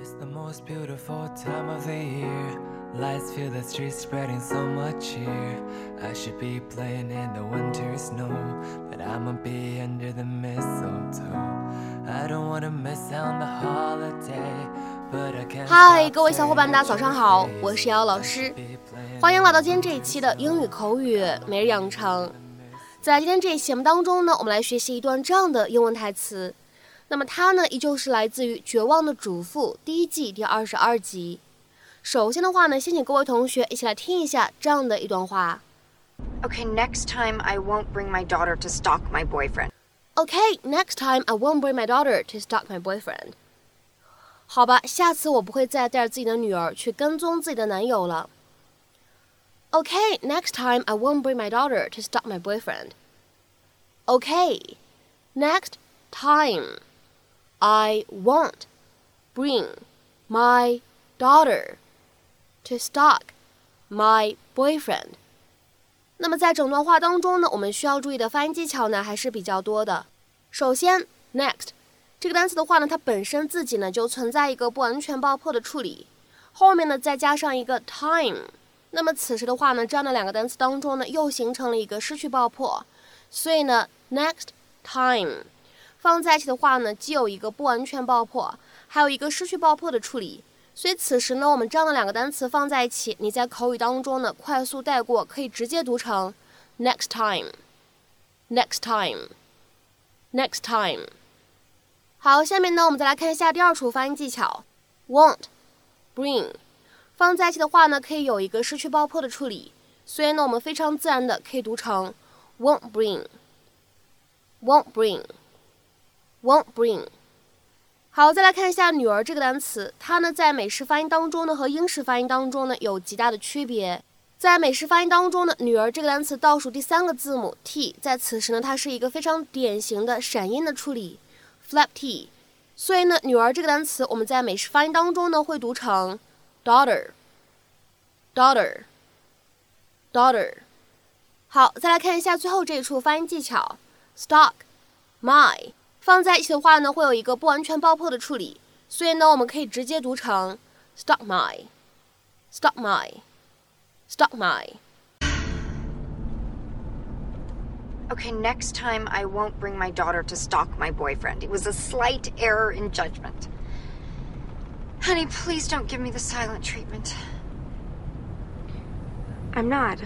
It's the most beautiful time of the year. Lights fill the streets, spreading so much cheer. I should be playing in the winter snow, but I'ma be under the mistletoe. I don't wanna miss out on the holiday. but I can't 嗨，各位小伙伴，大家早上好，我是瑶瑶老师，欢迎来到今天这一期的英语口语每日养成。在今天这一期节目当中呢，我们来学习一段这样的英文台词。那么它呢，依旧是来自于《绝望的主妇》第一季第二十二集。首先的话呢，先请各位同学一起来听一下这样的一段话。Okay, next time I won't bring my daughter to stalk my boyfriend. Okay, next time I won't bring my daughter to stalk my boyfriend. 好吧，下次我不会再带着自己的女儿去跟踪自己的男友了。Okay, next time I won't bring my daughter to stalk my boyfriend. Okay, next time I won't bring my daughter to stalk my boyfriend. 那么在整段话当中呢，我们需要注意的发音技巧呢还是比较多的。首先，next 这个单词的话呢，它本身自己呢就存在一个不完全爆破的处理，后面呢再加上一个 time，那么此时的话呢，这样的两个单词当中呢又形成了一个失去爆破，所以呢，next time 放在一起的话呢，既有一个不完全爆破，还有一个失去爆破的处理。所以此时呢，我们这样的两个单词放在一起，你在口语当中呢快速带过，可以直接读成 next time，next time，next time。好，下面呢，我们再来看一下第二处发音技巧，won't bring 放在一起的话呢，可以有一个失去爆破的处理，所以呢，我们非常自然的可以读成 won't bring，won't bring Won't bring。好，再来看一下“女儿”这个单词，它呢在美式发音当中呢和英式发音当中呢有极大的区别。在美式发音当中呢，“女儿”这个单词倒数第三个字母 t，在此时呢它是一个非常典型的闪音的处理，flap t。所以呢，“女儿”这个单词我们在美式发音当中呢会读成 daughter，daughter，daughter。好，再来看一下最后这一处发音技巧，stock，my。放在一起的话呢，会有一个不完全爆破的处理，所以呢，我们可以直接读成 stock my，stock my，stock my。 Okay, next time I won't bring my daughter to stalk my boyfriend. It was a slight error in judgment. Honey, please don't give me the silent treatment. I'm not.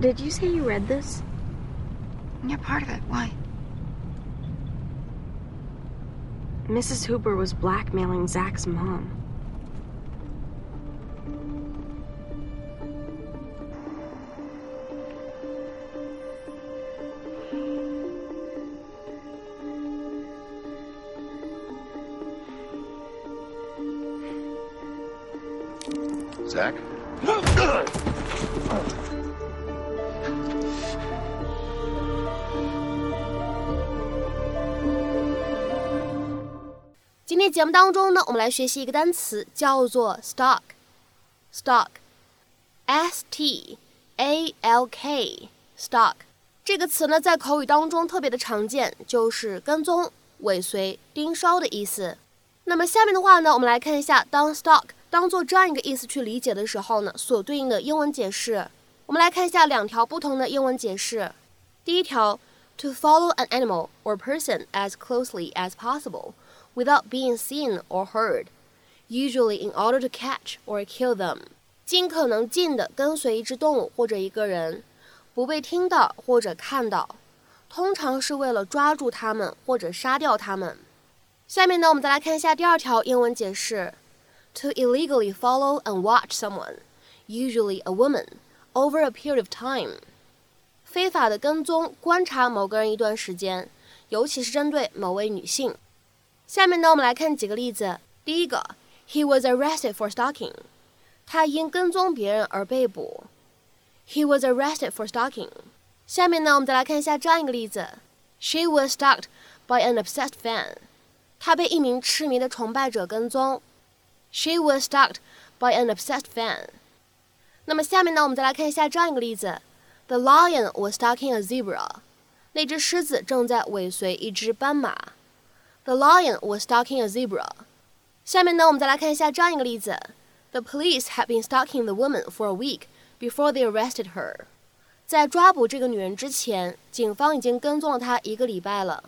Did you say you read this? You're part of it. Why? Mrs. Hooper was blackmailing Zach's mom. Zach? 今天节目当中呢，我们来学习一个单词，叫做 stalk。stalk，s t a l k，stalk 这个词呢，在口语当中特别的常见，就是跟踪、尾随、盯梢的意思。那么下面的话呢，我们来看一下，当 stalk 当做这样一个意思去理解的时候呢，所对应的英文解释。我们来看一下两条不同的英文解释。第一条 ，to follow an animal or person as closely as possible。without being seen or heard, usually in order to catch or kill them. 尽可能近的跟随一只动物或者一个人，不被听到或者看到，通常是为了抓住它们或者杀掉它们。下面呢，我们再来看一下第二条英文解释：to illegally follow and watch someone, usually a woman, over a period of time. 非法的跟踪、观察某个人一段时间，尤其是针对某位女性。下面呢，我们来看几个例子。第一个，He was arrested for stalking，他因跟踪别人而被捕。He was arrested for stalking。下面呢，我们再来看一下这样一个例子：She was stalked by an obsessed fan，她被一名痴迷的崇拜者跟踪。She was stalked by an obsessed fan。那么下面呢，我们再来看一下这样一个例子 ：The lion was stalking a zebra，那只狮子正在尾随一只斑马。The lion was stalking a zebra。 下面呢，我们再来看一下这样一个例子：The police had been stalking the woman for a week before they arrested her。在抓捕这个女人之前，警方已经跟踪了她一个礼拜了。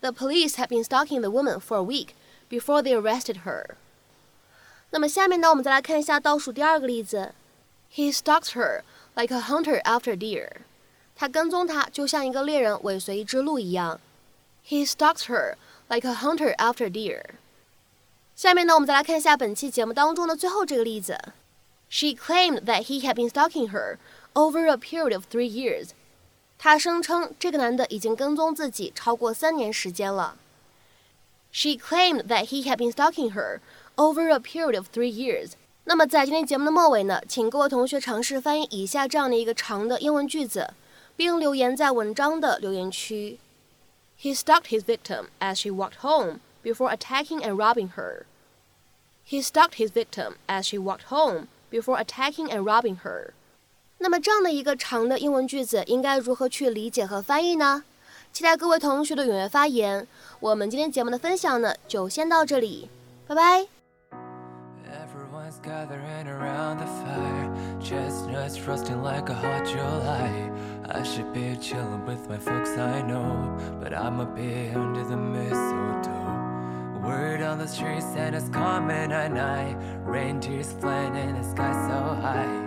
The police had been stalking the woman for a week before they arrested her。那么下面呢，我们再来看一下倒数第二个例子：He stalked her like a hunter after deer。他跟踪她就像一个猎人尾随一只鹿一样。He stalked her like a hunter after deer。下面呢，我们再来看一下本期节目当中的最后这个例子。She claimed that he had been stalking her over a period of three years。她声称这个男的已经跟踪自己超过三年时间了。She claimed that he had been stalking her over a period of three years。 那么在今天节目的末尾呢，请各位同学尝试翻译以下这样的一个长的英文句子，并留言在文章的留言区。He stalked his victim as she walked home before attacking and robbing her. He stalked his victim as she walked home before attacking and robbing her. 那么这样的一个长的英文句子应该如何去理解和翻译呢？期待各位同学的踊跃发言。我们今天节目的分享呢，就先到这里，拜拜。Everyone's gathering around the fire, chestnuts roasting like a hot July. I should be chilling with my folks, I know, but I'ma be under the mistletoe. Word on the street, Santa's coming at night. Reindeers flying in the sky so high.